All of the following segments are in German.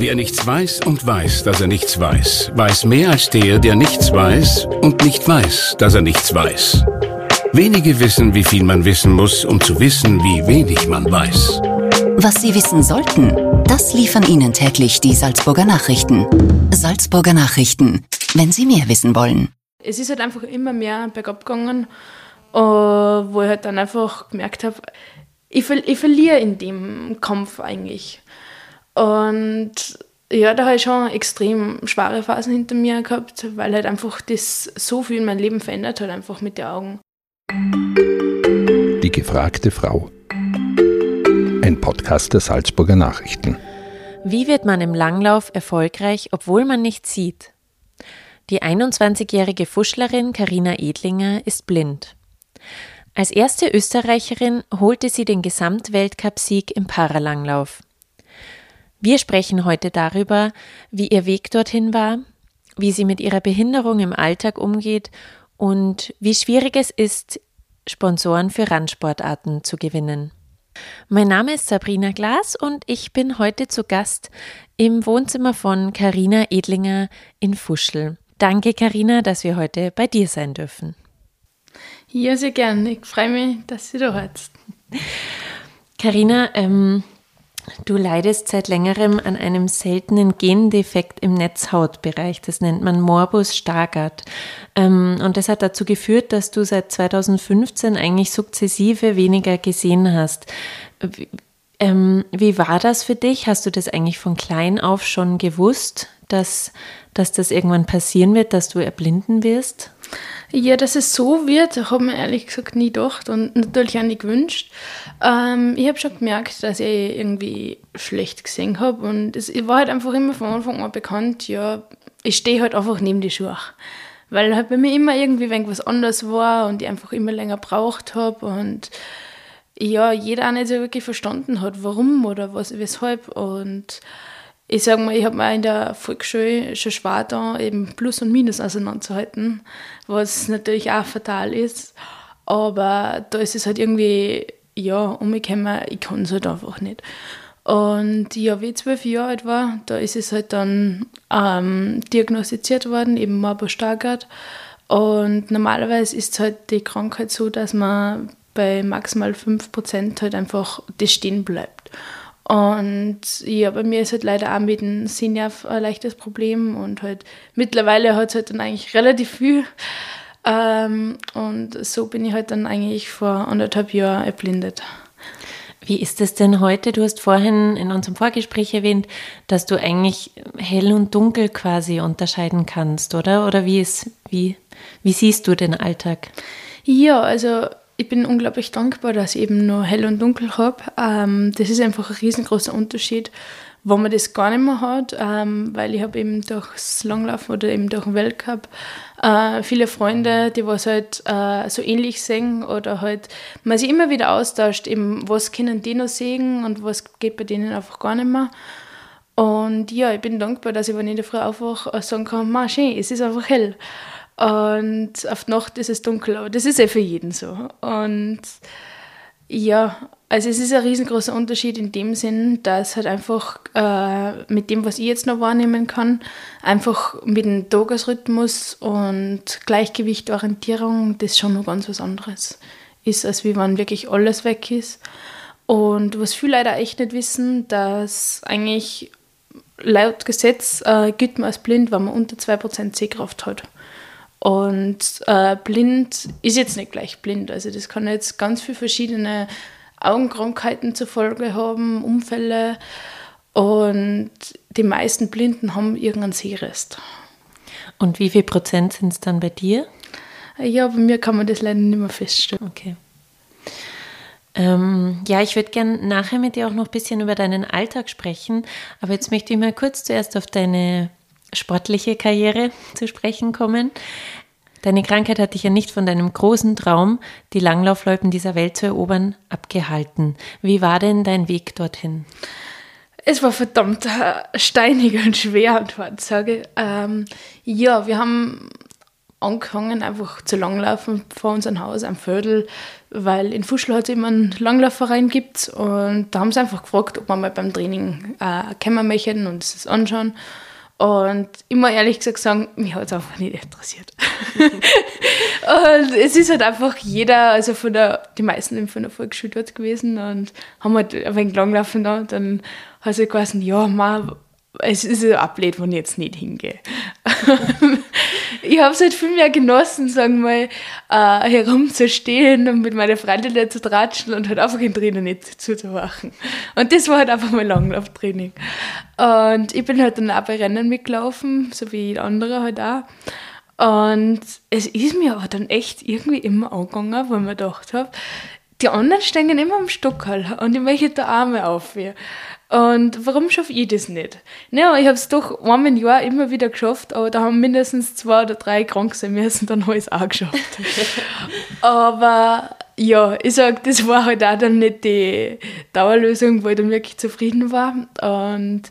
Wer nichts weiß und weiß, dass er nichts weiß, weiß mehr als der, der nichts weiß und nicht weiß, dass er nichts weiß. Wenige wissen, wie viel man wissen muss, um zu wissen, wie wenig man weiß. Was Sie wissen sollten, das liefern Ihnen täglich die Salzburger Nachrichten. Salzburger Nachrichten, wenn Sie mehr wissen wollen. Es ist halt einfach immer mehr bergab gegangen, äh, wo ich halt dann einfach gemerkt habe, ich, ich verliere in dem Kampf eigentlich. Und ja, da habe ich schon extrem schwere Phasen hinter mir gehabt, weil halt einfach das so viel in meinem Leben verändert hat, einfach mit den Augen. Die gefragte Frau. Ein Podcast der Salzburger Nachrichten. Wie wird man im Langlauf erfolgreich, obwohl man nichts sieht? Die 21-jährige Fuschlerin Karina Edlinger ist blind. Als erste Österreicherin holte sie den Gesamtweltcupsieg im Paralanglauf. Wir sprechen heute darüber, wie ihr Weg dorthin war, wie sie mit ihrer Behinderung im Alltag umgeht und wie schwierig es ist, Sponsoren für Randsportarten zu gewinnen. Mein Name ist Sabrina Glas und ich bin heute zu Gast im Wohnzimmer von Karina Edlinger in Fuschel. Danke, Karina, dass wir heute bei dir sein dürfen. Ja, sehr gern. Ich freue mich, dass du da hast. Karina, ähm, Du leidest seit längerem an einem seltenen Gendefekt im Netzhautbereich. Das nennt man Morbus Stargardt. Ähm, und das hat dazu geführt, dass du seit 2015 eigentlich sukzessive weniger gesehen hast. Ähm, wie war das für dich? Hast du das eigentlich von klein auf schon gewusst, dass, dass das irgendwann passieren wird, dass du erblinden wirst? Ja, dass es so wird, habe ich mir ehrlich gesagt nie gedacht und natürlich auch nicht gewünscht. Ähm, ich habe schon gemerkt, dass ich irgendwie schlecht gesehen habe und es war halt einfach immer von Anfang an bekannt, ja, ich stehe halt einfach neben die Schuhe. Weil halt bei mir immer irgendwie was anderes war und ich einfach immer länger braucht habe und ja, jeder auch nicht so wirklich verstanden hat, warum oder was, weshalb und ich sage mal, ich habe mir in der Volksschule schon schwer da, eben Plus und Minus auseinanderzuhalten, was natürlich auch fatal ist. Aber da ist es halt irgendwie, ja, umgekommen, ich kann es halt einfach nicht. Und ja, wie ich zwölf Jahre alt war, da ist es halt dann ähm, diagnostiziert worden, eben Marburg Stargardt. Und normalerweise ist halt die Krankheit so, dass man bei maximal 5% halt einfach das stehen bleibt. Und ja, bei mir ist halt leider auch mit dem Sinjav ein leichtes Problem und halt mittlerweile hat es halt dann eigentlich relativ viel. Ähm, und so bin ich halt dann eigentlich vor anderthalb Jahren erblindet. Wie ist es denn heute? Du hast vorhin in unserem Vorgespräch erwähnt, dass du eigentlich hell und dunkel quasi unterscheiden kannst, oder? Oder wie ist, wie, wie siehst du den Alltag? Ja, also ich bin unglaublich dankbar, dass ich eben nur hell und dunkel habe. Ähm, das ist einfach ein riesengroßer Unterschied, wo man das gar nicht mehr hat, ähm, weil ich habe eben durchs Langlaufen oder eben durch den Weltcup äh, viele Freunde, die was halt äh, so ähnlich sehen oder halt man sich immer wieder austauscht, eben was können die noch sehen und was geht bei denen einfach gar nicht mehr. Und ja, ich bin dankbar, dass ich, wenn ich in der Früh aufwache, sagen kann, schön, es ist einfach hell. Und auf die Nacht ist es dunkel, aber das ist ja für jeden so. Und ja, also es ist ein riesengroßer Unterschied in dem Sinn, dass halt einfach äh, mit dem, was ich jetzt noch wahrnehmen kann, einfach mit dem Tagesrhythmus und Gleichgewicht, Orientierung, das schon noch ganz was anderes ist, als wie wenn wirklich alles weg ist. Und was viele leider echt nicht wissen, dass eigentlich laut Gesetz äh, gilt man als blind, wenn man unter 2% Sehkraft hat. Und äh, blind ist jetzt nicht gleich blind. Also das kann jetzt ganz viele verschiedene Augenkrankheiten zur Folge haben, Unfälle. Und die meisten Blinden haben irgendeinen Sehrest. Und wie viel Prozent sind es dann bei dir? Ja, bei mir kann man das leider nicht mehr feststellen. Okay. Ähm, ja, ich würde gerne nachher mit dir auch noch ein bisschen über deinen Alltag sprechen. Aber jetzt möchte ich mal kurz zuerst auf deine sportliche Karriere zu sprechen kommen. Deine Krankheit hat dich ja nicht von deinem großen Traum, die Langlaufloipen dieser Welt zu erobern, abgehalten. Wie war denn dein Weg dorthin? Es war verdammt äh, steinig und schwer, und sage. Ähm, ja, wir haben angefangen, einfach zu langlaufen vor unserem Haus am Viertel, weil in Fuschl hat es immer einen Langlaufverein gibt und da haben sie einfach gefragt, ob wir mal beim Training äh, kommen möchten und es anschauen. Und immer ehrlich gesagt sagen, mich hat es einfach nicht interessiert. und es ist halt einfach jeder, also von der, die meisten von der Volksschule dort gewesen und haben halt ein wenig langlaufen da. Dann hat sie gesagt, ja, man, es ist ein Ablehn, wenn ich jetzt nicht hingehe. ich habe es halt viel mehr genossen, sagen wir mal, äh, herumzustehen und mit meiner Freundin zu tratschen und halt einfach in drinnen nicht zuzuwachen. Und das war halt einfach mein Langlauftraining. Und ich bin halt dann auch bei Rennen mitgelaufen, so wie andere halt auch. Und es ist mir aber dann echt irgendwie immer angegangen, weil ich mir gedacht habe, die anderen stehen immer am Stockerl und ich möchte da Arme auf. Und warum schaffe ich das nicht? Naja, ich habe es doch einmal im Jahr immer wieder geschafft, aber da haben mindestens zwei oder drei krank sein müssen, dann habe ich es auch geschafft. aber ja, ich sage, das war halt auch dann nicht die Dauerlösung, wo ich dann wirklich zufrieden war. Und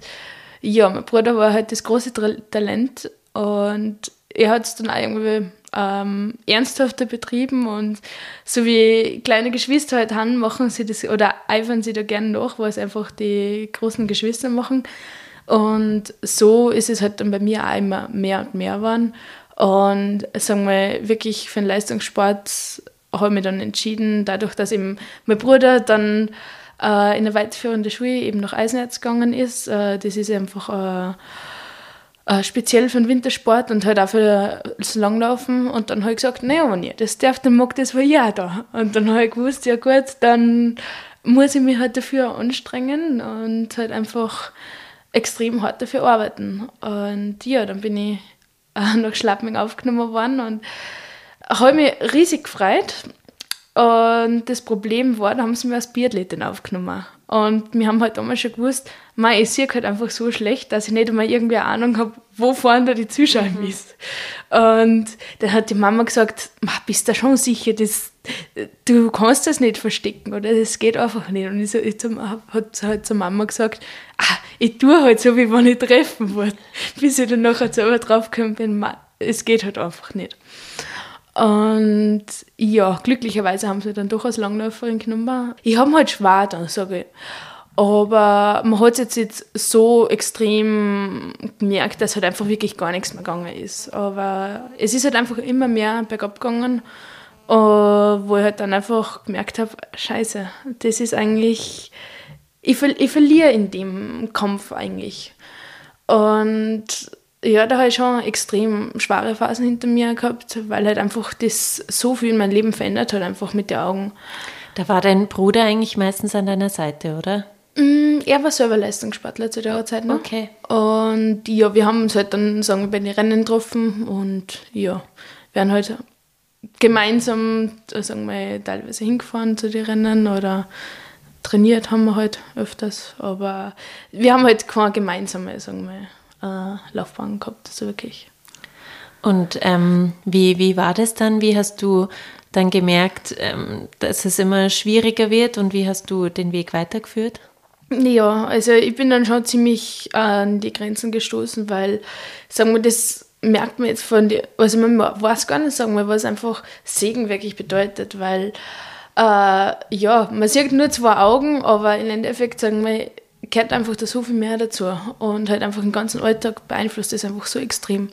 ja, mein Bruder war halt das große Talent und er hat es dann auch irgendwie ähm, ernsthafter betrieben und so wie kleine Geschwister halt haben, machen sie das oder eifern sie da gerne nach, was einfach die großen Geschwister machen. Und so ist es halt dann bei mir auch immer mehr und mehr geworden. Und sagen wir wirklich für den Leistungssport habe ich mich dann entschieden, dadurch, dass eben mein Bruder dann äh, in eine weiterführende Schule eben nach Eisenerz gegangen ist. Äh, das ist einfach äh, äh, speziell für den Wintersport und halt auch für das Langlaufen. Und dann habe ich gesagt, naja, wenn ihr das darf, dann mag das wohl ja da. Und dann habe ich gewusst, ja gut, dann muss ich mich halt dafür anstrengen und halt einfach extrem hart dafür arbeiten. Und ja, dann bin ich nach Schlappming aufgenommen worden und habe mich riesig gefreut. Und das Problem war, da haben sie mir als Biathletin aufgenommen. Und wir haben halt damals schon gewusst, man, ich sehe halt einfach so schlecht, dass ich nicht einmal irgendwie eine Ahnung habe, wo vorne da die Zuschauer mhm. ist. Und dann hat die Mama gesagt, bist du schon sicher, das, du kannst das nicht verstecken oder das geht einfach nicht. Und ich, so, ich habe halt zur Mama gesagt, ah, ich tue halt so, wie wenn ich treffen würde. Bis ich dann nachher selber draufgekommen bin, es geht halt einfach nicht. Und ja, glücklicherweise haben sie dann doch als Langläuferin genommen. Ich habe halt schwer dann, sage ich. Aber man hat es jetzt, so extrem gemerkt, dass halt einfach wirklich gar nichts mehr gegangen ist. Aber es ist halt einfach immer mehr bergab gegangen, wo ich halt dann einfach gemerkt habe, scheiße, das ist eigentlich, ich, ich verliere in dem Kampf eigentlich. Und ja, da habe ich schon extrem schwere Phasen hinter mir gehabt, weil halt einfach das so viel in mein Leben verändert hat, einfach mit den Augen. Da war dein Bruder eigentlich meistens an deiner Seite, oder? Mm, er war selber Leistungssportler zu der Zeit noch. Okay. Und ja, wir haben uns halt dann, sagen wir, bei den Rennen getroffen und ja, werden halt gemeinsam, sagen wir, teilweise hingefahren zu den Rennen oder trainiert haben wir halt öfters, aber wir haben halt keine gemeinsame, sagen wir, äh, Laufbahn gehabt, also wirklich. Und ähm, wie, wie war das dann? Wie hast du dann gemerkt, ähm, dass es immer schwieriger wird und wie hast du den Weg weitergeführt? Ja, also ich bin dann schon ziemlich an die Grenzen gestoßen, weil, sagen wir, das merkt man jetzt von dir, also man weiß gar nicht, sagen wir, was einfach Segen wirklich bedeutet, weil äh, ja, man sieht nur zwei Augen, aber im Endeffekt, sagen wir, gehört einfach da so viel mehr dazu und halt einfach den ganzen Alltag beeinflusst das einfach so extrem.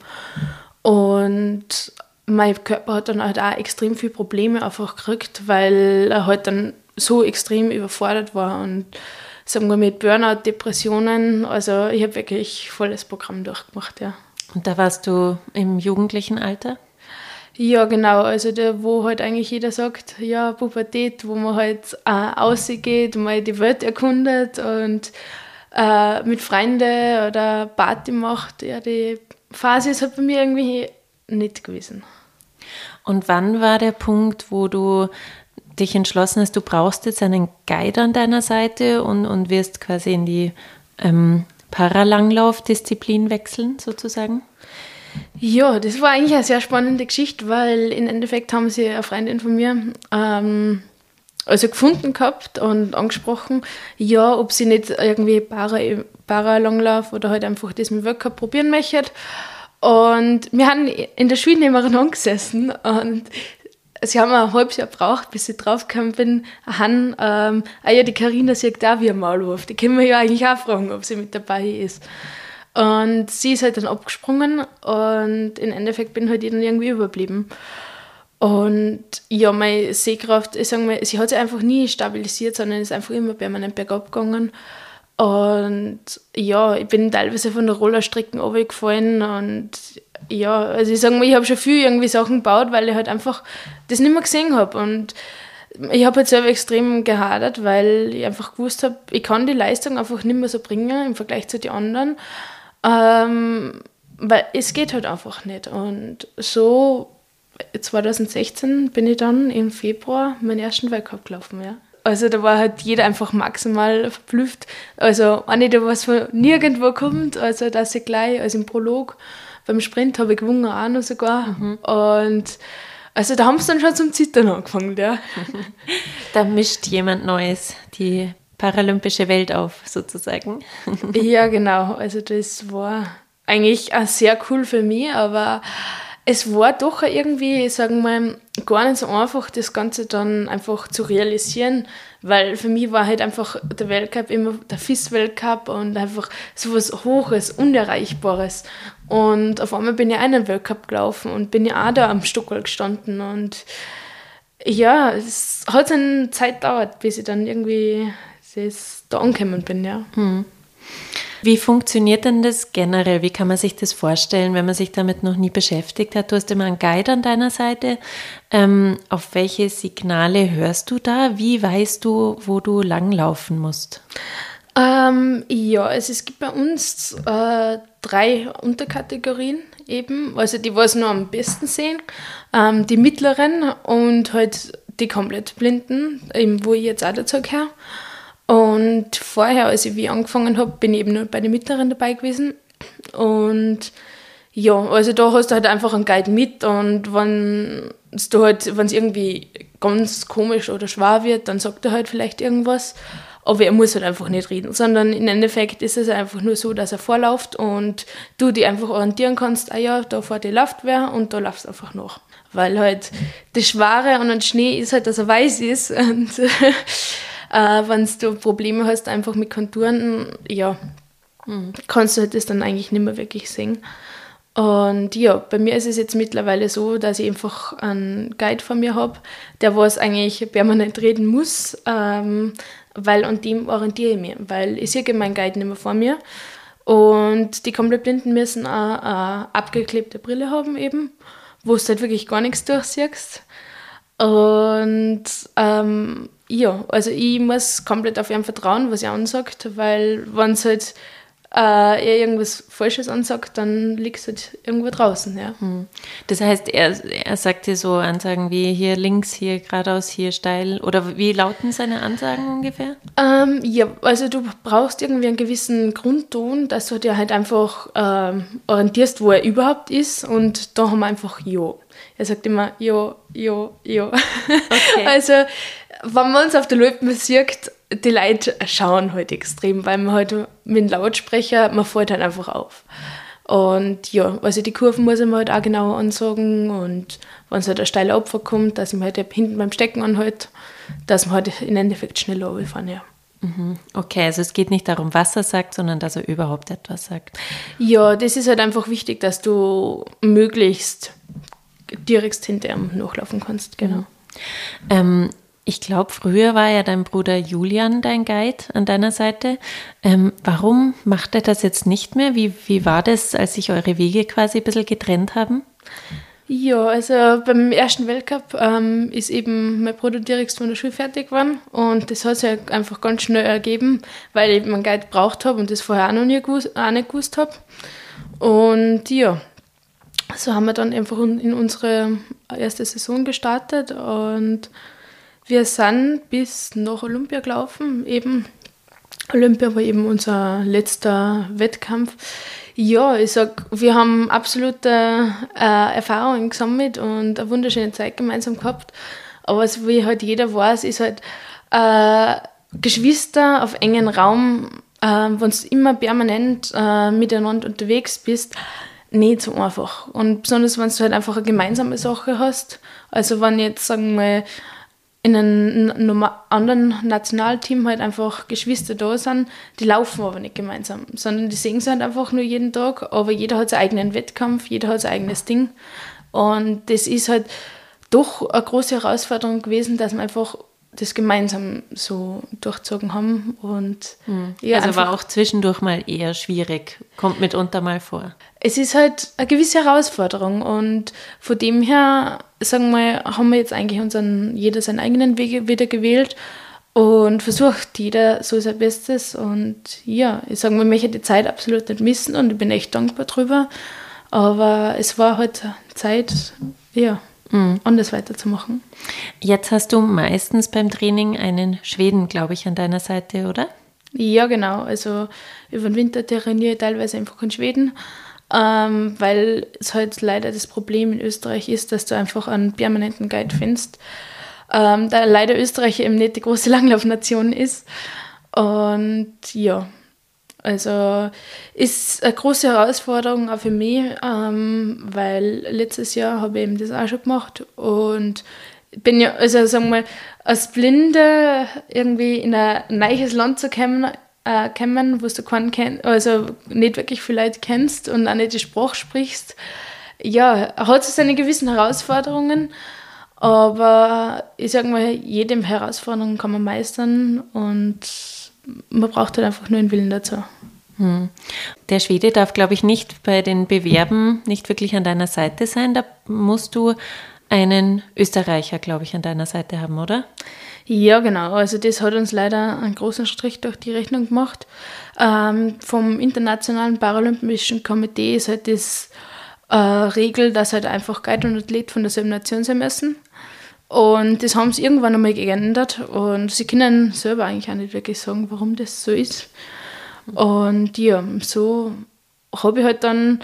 Und mein Körper hat dann halt auch extrem viele Probleme einfach gekriegt, weil er halt dann so extrem überfordert war und sagen wir mit Burnout, Depressionen, also ich habe wirklich volles Programm durchgemacht, ja. Und da warst du im jugendlichen Alter? Ja, genau. Also da, wo halt eigentlich jeder sagt, ja, Pubertät, wo man halt äh, rausgeht, mal die Welt erkundet und äh, mit Freunden oder Party macht. Ja, die Phase ist halt bei mir irgendwie nicht gewesen. Und wann war der Punkt, wo du dich entschlossen hast, du brauchst jetzt einen Guide an deiner Seite und, und wirst quasi in die ähm, Paralanglauf-Disziplin wechseln, sozusagen? Ja, das war eigentlich eine sehr spannende Geschichte, weil im Endeffekt haben sie eine Freundin von mir ähm, also gefunden gehabt und angesprochen, ja, ob sie nicht irgendwie Para, Paralanglauf oder halt einfach das mit Workup probieren möchte. Und wir haben in der Schule nebeneinander gesessen und sie haben ein halbes Jahr gebraucht, bis ich draufgekommen bin, han, ähm, ah ja, die Karina sagt da wie ein Maulwurf. Die können wir ja eigentlich auch fragen, ob sie mit dabei ist. Und sie ist halt dann abgesprungen und im Endeffekt bin halt ich dann irgendwie überblieben. Und ja, meine Sehkraft, ich sage mal, sie hat sich einfach nie stabilisiert, sondern ist einfach immer permanent bergab gegangen. Und ja, ich bin teilweise von der Rollerstrecken runtergefallen und ja, also ich sage mal, ich habe schon viel irgendwie Sachen gebaut, weil ich halt einfach das nicht mehr gesehen habe und ich habe halt selber extrem gehadert, weil ich einfach gewusst habe, ich kann die Leistung einfach nicht mehr so bringen im Vergleich zu den anderen, ähm, weil es geht halt einfach nicht und so 2016 bin ich dann im Februar meinen ersten Weltcup gelaufen, ja. Also da war halt jeder einfach maximal verblüfft. Also auch nicht, was von nirgendwo kommt. Also dass ich gleich, also im Prolog, beim Sprint habe ich gewonnen auch noch sogar. Mhm. Und also da haben sie dann schon zum Zittern angefangen, ja. da mischt jemand Neues die paralympische Welt auf, sozusagen. ja, genau. Also das war eigentlich auch sehr cool für mich, aber es war doch irgendwie, sagen wir mal, gar nicht so einfach, das Ganze dann einfach zu realisieren, weil für mich war halt einfach der Weltcup immer der FIS-Weltcup und einfach so was Hohes, Unerreichbares. Und auf einmal bin ich einen Weltcup gelaufen und bin ja auch da am Stockerl gestanden und ja, es hat eine Zeit gedauert, bis ich dann irgendwie das da angekommen bin, ja. Hm. Wie funktioniert denn das generell? Wie kann man sich das vorstellen, wenn man sich damit noch nie beschäftigt hat? Du hast immer einen Guide an deiner Seite. Ähm, auf welche Signale hörst du da? Wie weißt du, wo du langlaufen musst? Ähm, ja, also es gibt bei uns äh, drei Unterkategorien eben, also die, was nur am besten sehen, ähm, die mittleren und halt die komplett Blinden, eben wo ich jetzt auch dazu gehöre. Und vorher, als ich wie angefangen habe, bin ich eben nur bei den Mittleren dabei gewesen. Und ja, also da hast du halt einfach einen Guide mit und wenn es halt, irgendwie ganz komisch oder schwer wird, dann sagt er halt vielleicht irgendwas. Aber er muss halt einfach nicht reden, sondern im Endeffekt ist es einfach nur so, dass er vorläuft und du dich einfach orientieren kannst, ah ja, da vor dir läuft wer und da läuft einfach noch. Weil halt das Schwere an den Schnee ist halt, dass er weiß ist und Äh, Wenn du Probleme hast, einfach mit Konturen, ja, mhm. kannst du halt das dann eigentlich nicht mehr wirklich sehen. Und ja, bei mir ist es jetzt mittlerweile so, dass ich einfach einen Guide von mir habe, der was eigentlich permanent reden muss, ähm, weil an dem orientiere ich mich, weil ich sehe meinen Guide nicht mehr vor mir. Und die komplett Blinden müssen auch eine abgeklebte Brille haben eben, wo du halt wirklich gar nichts durchsiehst. Und ähm, ja, also ich muss komplett auf ihn vertrauen, was er ansagt, weil wenn es halt äh, er irgendwas Falsches ansagt, dann liegt es halt irgendwo draußen. Ja. Hm. Das heißt, er, er sagt dir so Ansagen wie hier links, hier geradeaus, hier steil. Oder wie lauten seine Ansagen ungefähr? Ähm, ja, also du brauchst irgendwie einen gewissen Grundton, dass du dir halt einfach ähm, orientierst, wo er überhaupt ist. Und da haben wir einfach Jo. Er sagt immer Jo, Jo, Jo. Okay. also wenn man uns auf der Loipe sieht, die Leute schauen halt extrem, weil man halt mit dem Lautsprecher, man fällt halt einfach auf. Und ja, also die Kurven muss ich mir halt auch genauer ansagen und wenn es halt ein steiler Opfer kommt, dass ich mir halt hinten beim Stecken anhalte, dass man halt im Endeffekt schneller runterfahren, ja. Mhm. Okay, also es geht nicht darum, was er sagt, sondern dass er überhaupt etwas sagt. Ja, das ist halt einfach wichtig, dass du möglichst direkt hinter ihm nachlaufen kannst, genau. Mhm. Ähm, ich glaube, früher war ja dein Bruder Julian dein Guide an deiner Seite. Ähm, warum macht er das jetzt nicht mehr? Wie, wie war das, als sich eure Wege quasi ein bisschen getrennt haben? Ja, also beim ersten Weltcup ähm, ist eben mein Bruder direkt von der Schule fertig geworden und das hat sich einfach ganz schnell ergeben, weil ich meinen Guide braucht habe und das vorher auch noch nie gewusst, auch nicht gewusst habe. Und ja, so haben wir dann einfach in unsere erste Saison gestartet und wir sind bis nach Olympia gelaufen, eben. Olympia war eben unser letzter Wettkampf. Ja, ich sag, wir haben absolute äh, Erfahrungen gesammelt und eine wunderschöne Zeit gemeinsam gehabt. Aber so wie halt jeder weiß, ist halt äh, Geschwister auf engen Raum, äh, wenn du immer permanent äh, miteinander unterwegs bist, nicht so einfach. Und besonders, wenn du halt einfach eine gemeinsame Sache hast. Also wenn jetzt, sagen wir mal, in einem anderen Nationalteam halt einfach Geschwister da sind, die laufen aber nicht gemeinsam, sondern die sehen sich halt einfach nur jeden Tag, aber jeder hat seinen eigenen Wettkampf, jeder hat sein eigenes Ding. Und das ist halt doch eine große Herausforderung gewesen, dass man einfach das gemeinsam so durchzogen haben. Und hm. ja, also war auch zwischendurch mal eher schwierig, kommt mitunter mal vor. Es ist halt eine gewisse Herausforderung und von dem her, sagen wir, haben wir jetzt eigentlich unseren, jeder seinen eigenen Weg wieder gewählt und versucht jeder so sein Bestes. Und ja, ich sage mal, ich möchte die Zeit absolut nicht missen und ich bin echt dankbar drüber. Aber es war halt Zeit, ja, mhm. anders weiterzumachen. Jetzt hast du meistens beim Training einen Schweden, glaube ich, an deiner Seite, oder? Ja, genau. Also über den Winter trainiere ich teilweise einfach in Schweden, ähm, weil es halt leider das Problem in Österreich ist, dass du einfach einen permanenten Guide findest. Ähm, da leider Österreich eben nicht die große Langlaufnation ist. Und ja, also ist eine große Herausforderung auch für mich, ähm, weil letztes Jahr habe ich eben das auch schon gemacht und bin ja, also sagen wir mal, als Blinde irgendwie in ein neues Land zu kommen, äh, kommen wo du keinen kenn also nicht wirklich viel Leute kennst und auch nicht die Sprache sprichst, ja, hat es seine gewissen Herausforderungen, aber ich sage mal, jede Herausforderung kann man meistern und man braucht halt einfach nur einen Willen dazu. Hm. Der Schwede darf, glaube ich, nicht bei den Bewerben nicht wirklich an deiner Seite sein. Da musst du einen Österreicher, glaube ich, an deiner Seite haben, oder? Ja, genau. Also das hat uns leider einen großen Strich durch die Rechnung gemacht. Ähm, vom Internationalen Paralympischen Komitee ist halt das äh, Regel, dass halt einfach Guide und Athlet von derselben Nation sein müssen. Und das haben sie irgendwann einmal geändert und sie können selber eigentlich auch nicht wirklich sagen, warum das so ist. Und ja, so habe ich halt dann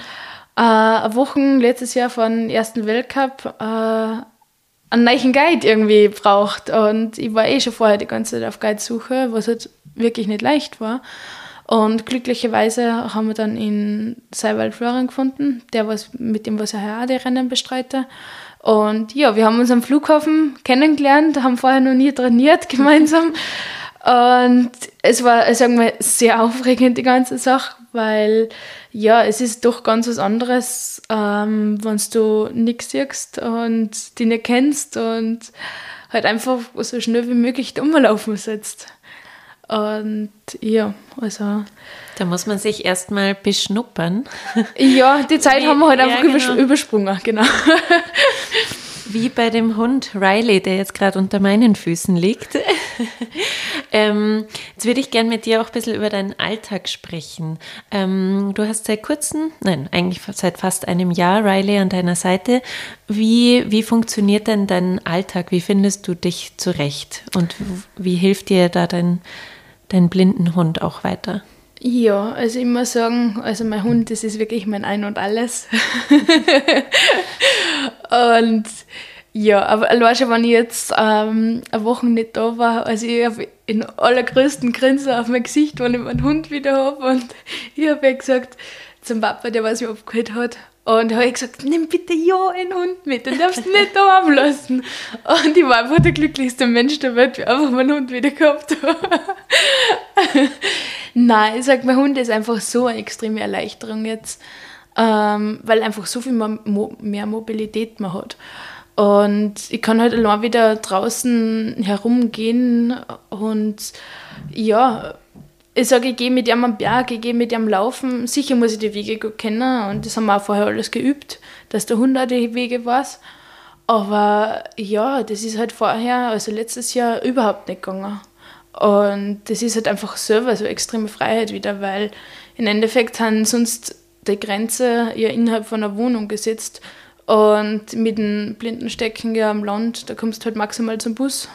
äh, eine Woche letztes Jahr von ersten Weltcup äh, einen neuen Guide irgendwie braucht. Und ich war eh schon vorher die ganze Zeit auf Guide-Suche, was halt wirklich nicht leicht war. Und glücklicherweise haben wir dann in Seiwald Florian gefunden, der was mit dem was ich auch die Rennen bestreite. Und ja, wir haben uns am Flughafen kennengelernt, haben vorher noch nie trainiert gemeinsam. Und es war, sagen wir, sehr aufregend, die ganze Sache, weil ja, es ist doch ganz was anderes, ähm, wenn du nichts siehst und die nicht kennst und halt einfach so schnell wie möglich rumlaufen sollst. Und ja, also. Da muss man sich erstmal beschnuppern. Ja, die Zeit haben wir halt einfach ja, genau. übersprungen, genau. Wie bei dem Hund Riley, der jetzt gerade unter meinen Füßen liegt. ähm, jetzt würde ich gerne mit dir auch ein bisschen über deinen Alltag sprechen. Ähm, du hast seit kurzem, nein, eigentlich seit fast einem Jahr Riley an deiner Seite. Wie, wie funktioniert denn dein Alltag? Wie findest du dich zurecht? Und wie hilft dir da dein, dein blinden Hund auch weiter? Ja, also ich muss sagen, also mein Hund, das ist wirklich mein Ein und Alles. und ja, aber schon, wenn ich jetzt ähm, eine Woche nicht da war, also ich habe in allergrößten Grinsen auf mein Gesicht, wenn ich meinen Hund wieder habe und ich habe ja gesagt zum Papa, der was mich abgeholt hat, und habe ich gesagt, nimm bitte ja einen Hund mit, den darfst du nicht da lassen. Und ich war einfach der glücklichste Mensch der Welt, wie ich einfach meinen Hund wieder gehabt habe. Nein, ich sage, mein Hund ist einfach so eine extreme Erleichterung jetzt, ähm, weil einfach so viel mehr Mobilität man hat. Und ich kann halt allein wieder draußen herumgehen und ja, ich sage, ich gehe mit ihm am Berg, ich gehe mit ihm laufen. Sicher muss ich die Wege gut kennen und das haben wir auch vorher alles geübt, dass der Hund auch die Wege weiß. Aber ja, das ist halt vorher, also letztes Jahr, überhaupt nicht gegangen. Und das ist halt einfach selber so extreme Freiheit wieder, weil im Endeffekt haben sonst die Grenze ja innerhalb von einer Wohnung gesetzt. Und mit dem Blindenstecken ja am Land, da kommst du halt maximal zum Bus.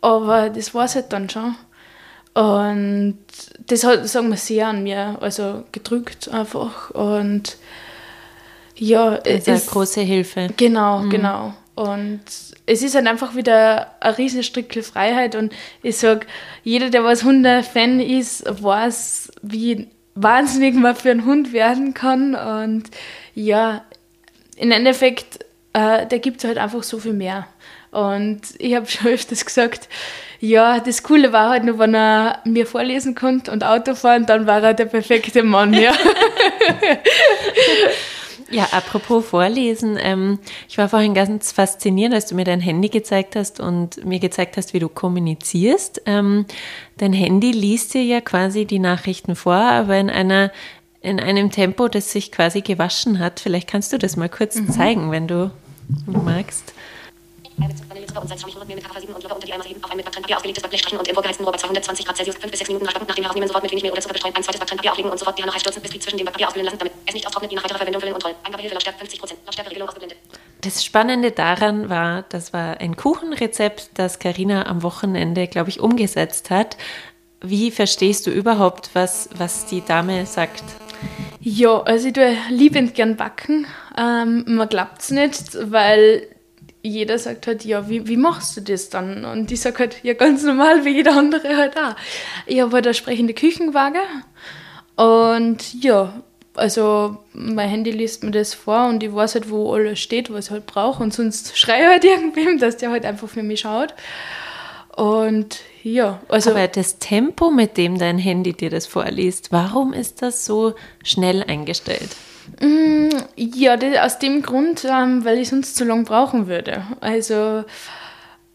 Aber das war es halt dann schon. Und das hat, sagen wir, sehr an mir also gedrückt einfach. Und ja, das ist eine große Hilfe. Genau, mhm. genau. Und es ist halt einfach wieder ein riesen Stückchen Freiheit. Und ich sage, jeder, der was Hunde-Fan ist, weiß, wie, wahnsinnig man für einen Hund werden kann. Und ja, im Endeffekt, äh, da gibt es halt einfach so viel mehr. Und ich habe schon öfters gesagt, ja, das Coole war halt nur, wenn er mir vorlesen konnte und Auto fahren, dann war er der perfekte Mann, ja. Ja, apropos Vorlesen, ähm, ich war vorhin ganz fasziniert, als du mir dein Handy gezeigt hast und mir gezeigt hast, wie du kommunizierst. Ähm, dein Handy liest dir ja quasi die Nachrichten vor, aber in einer in einem Tempo, das sich quasi gewaschen hat. Vielleicht kannst du das mal kurz mhm. zeigen, wenn du magst. Das Spannende daran war, das war ein Kuchenrezept, das Karina am Wochenende, glaube ich, umgesetzt hat. Wie verstehst du überhaupt, was, was die Dame sagt? Ja, also ich tue liebend gern backen. Ähm, man glaubt es nicht, weil jeder sagt halt, ja, wie, wie machst du das dann? Und ich sage halt, ja, ganz normal, wie jeder andere halt auch. Ich habe halt eine sprechende Küchenwaage und ja, also mein Handy liest mir das vor und ich weiß halt, wo alles steht, was ich halt brauche und sonst schreie ich halt irgendwem, dass der halt einfach für mich schaut. Und ja, also. Aber das Tempo, mit dem dein Handy dir das vorliest, warum ist das so schnell eingestellt? Mm, ja, das, aus dem Grund, ähm, weil ich sonst zu lang brauchen würde. Also,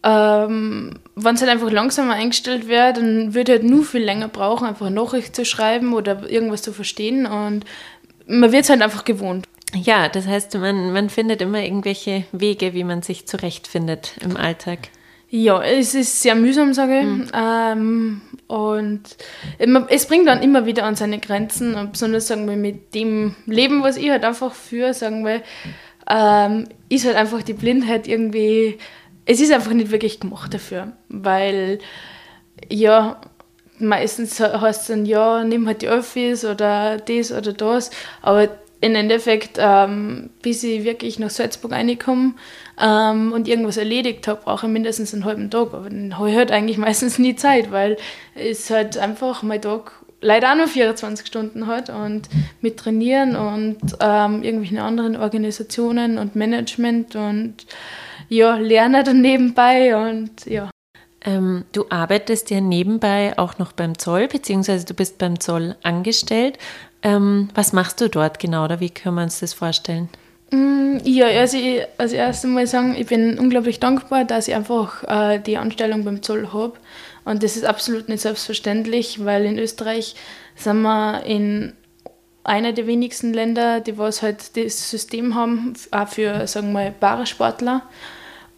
ähm, wenn es halt einfach langsamer eingestellt wäre, dann würde halt nur viel länger brauchen, einfach eine Nachricht zu schreiben oder irgendwas zu verstehen. Und man wird es halt einfach gewohnt. Ja, das heißt, man, man findet immer irgendwelche Wege, wie man sich zurechtfindet im Alltag. Ja, es ist sehr mühsam, sage ich. Mhm. Ähm, und es bringt dann immer wieder an seine Grenzen. Und besonders sagen wir mit dem Leben, was ich halt einfach führe, sagen wir, ähm, ist halt einfach die Blindheit irgendwie, es ist einfach nicht wirklich gemacht dafür. Weil, ja, meistens heißt es dann, ja, nimm halt die Öffis oder das oder das. Aber im Endeffekt, ähm, bis ich wirklich nach Salzburg reinkomme ähm, und irgendwas erledigt habe, brauche ich mindestens einen halben Tag. Aber dann habe ich halt eigentlich meistens nie Zeit, weil es halt einfach mein Tag leider auch nur 24 Stunden hat und mit Trainieren und ähm, irgendwelchen anderen Organisationen und Management und ja, lerne dann nebenbei und ja. Ähm, du arbeitest ja nebenbei auch noch beim Zoll, beziehungsweise du bist beim Zoll angestellt. Ähm, was machst du dort genau oder wie können wir uns das vorstellen? Mm, ja, also ich als erstes mal sagen, ich bin unglaublich dankbar, dass ich einfach äh, die Anstellung beim Zoll habe. Und das ist absolut nicht selbstverständlich, weil in Österreich sind wir in einer der wenigsten Länder, die was halt das System haben, auch für, sagen wir mal, Parasportler.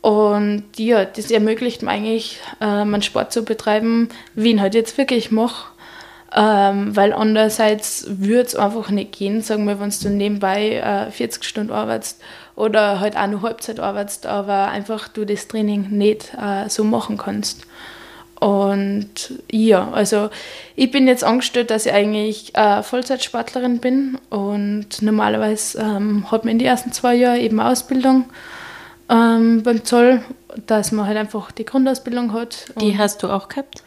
Und ja, das ermöglicht mir eigentlich, äh, meinen Sport zu betreiben, wie ich ihn halt jetzt wirklich mache. Ähm, weil andererseits würde es einfach nicht gehen, sagen wir, wenn du nebenbei äh, 40 Stunden arbeitest oder halt auch nur Halbzeit arbeitest, aber einfach du das Training nicht äh, so machen kannst. Und ja, also ich bin jetzt angestellt, dass ich eigentlich äh, Vollzeitsportlerin bin und normalerweise ähm, hat man in den ersten zwei Jahren eben Ausbildung ähm, beim Zoll, dass man halt einfach die Grundausbildung hat. Die hast du auch gehabt?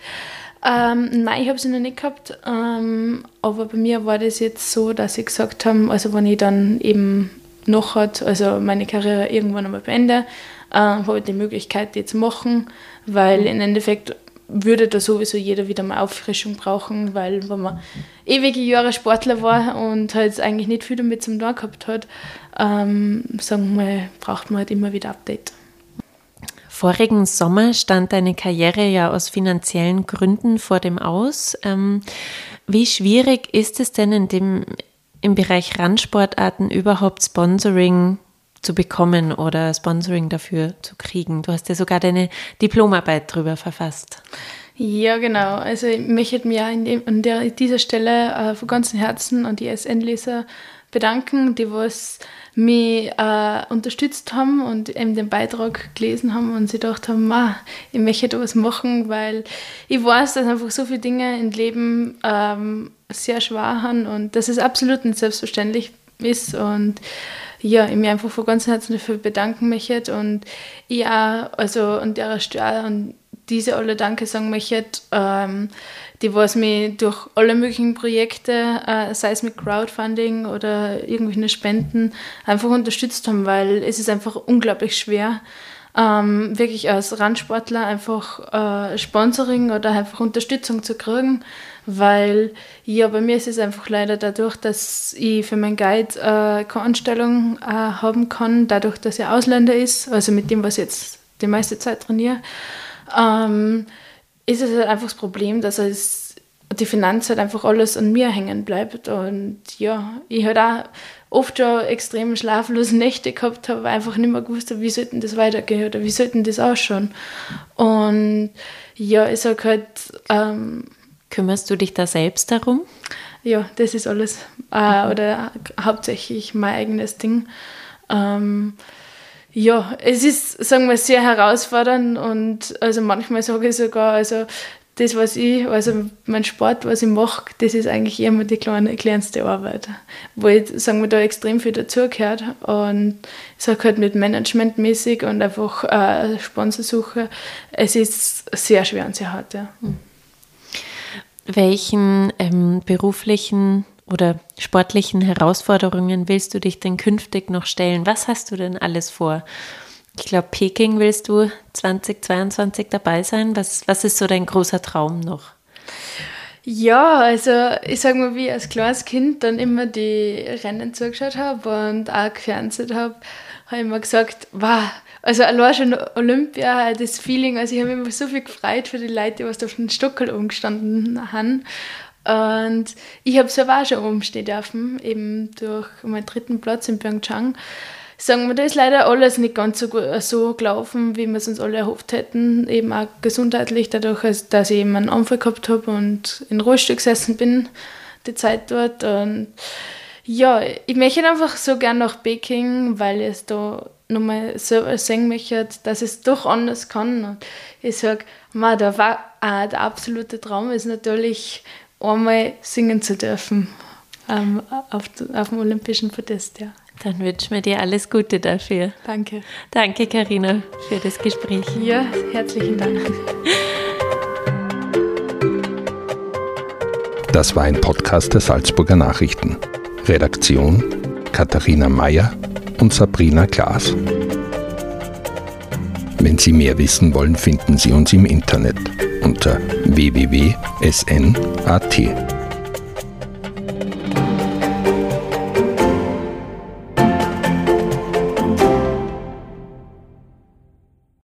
Ähm, nein, ich habe sie noch nicht gehabt. Ähm, aber bei mir war das jetzt so, dass ich gesagt habe, also wenn ich dann eben noch hat, also meine Karriere irgendwann einmal beende, äh, habe ich die Möglichkeit, die zu machen, weil im Endeffekt würde da sowieso jeder wieder mal Auffrischung brauchen, weil wenn man ewige Jahre Sportler war und halt eigentlich nicht viel damit zum Tag gehabt hat, ähm, sagen wir mal, braucht man halt immer wieder Update. Vorigen Sommer stand deine Karriere ja aus finanziellen Gründen vor dem Aus. Ähm, wie schwierig ist es denn in dem, im Bereich Randsportarten überhaupt Sponsoring zu bekommen oder Sponsoring dafür zu kriegen? Du hast ja sogar deine Diplomarbeit darüber verfasst. Ja, genau. Also ich möchte mich an, dem, an der, dieser Stelle äh, von ganzem Herzen an die SN-Leser bedanken, die was mich äh, unterstützt haben und eben den Beitrag gelesen haben und sie gedacht haben, ah, ich möchte da was machen, weil ich weiß, dass einfach so viele Dinge im Leben ähm, sehr schwer sind und dass es absolut nicht selbstverständlich ist und ja, ich mich einfach von ganzem Herzen dafür bedanken möchte und auch, also an der Stelle an diese alle Danke sagen möchte, ähm, die was mir durch alle möglichen Projekte, äh, sei es mit Crowdfunding oder irgendwelchen Spenden, einfach unterstützt haben, weil es ist einfach unglaublich schwer, ähm, wirklich als Randsportler einfach äh, Sponsoring oder einfach Unterstützung zu kriegen, weil ja, bei mir ist es einfach leider dadurch, dass ich für meinen Guide äh, keine Anstellung äh, haben kann, dadurch, dass er Ausländer ist, also mit dem, was ich jetzt die meiste Zeit trainiere, ähm, ist es halt einfach das Problem, dass es die Finanz halt einfach alles an mir hängen bleibt. Und ja, ich halt auch oft schon extrem schlaflose Nächte gehabt habe, einfach nicht mehr gewusst wie sollten das weitergehen oder wie sollten das ausschauen. Und ja, ich sage halt. Ähm, Kümmerst du dich da selbst darum? Ja, das ist alles. Äh, mhm. Oder hauptsächlich mein eigenes Ding. Ähm, ja, es ist, sagen wir, sehr herausfordernd und also manchmal sage ich sogar, also das, was ich, also mein Sport, was ich mache, das ist eigentlich immer die kleine, kleinste Arbeit, wo ich, sagen wir, da extrem viel dazugehört und ich sage halt mit Managementmäßig und einfach äh, Sponsorsuche, es ist sehr schwer und sehr hart, ja. Welchen ähm, beruflichen oder sportlichen Herausforderungen willst du dich denn künftig noch stellen? Was hast du denn alles vor? Ich glaube, Peking willst du 2022 dabei sein. Was, was ist so dein großer Traum noch? Ja, also ich sage mal, wie ich als kleines Kind dann immer die Rennen zugeschaut habe und auch gefernseht habe, habe ich immer gesagt, wow, also allein schon Olympia, das Feeling, also ich habe mich immer so viel gefreut für die Leute, die was auf den Stockel umgestanden haben und ich habe selber auch schon umstehen dürfen, eben durch meinen dritten Platz in Pyeongchang. Sagen wir, da ist leider alles nicht ganz so, gut, so gelaufen, wie wir es uns alle erhofft hätten. Eben auch gesundheitlich, dadurch, dass ich eben einen Unfall gehabt habe und in Rollstuhl gesessen bin, die Zeit dort. Und ja, ich möchte einfach so gern nach Peking, weil es da nochmal selber sehen möchte, dass es doch anders kann. Und ich sage, war, äh, der absolute Traum ist natürlich einmal singen zu dürfen ähm, auf, auf dem Olympischen Podest, ja. Dann wünschen wir dir alles Gute dafür. Danke. Danke, Karina, für das Gespräch. Ja, herzlichen Dank. Das war ein Podcast der Salzburger Nachrichten. Redaktion Katharina Mayer und Sabrina Klaas. Wenn Sie mehr wissen wollen, finden Sie uns im Internet unter www.sn.at.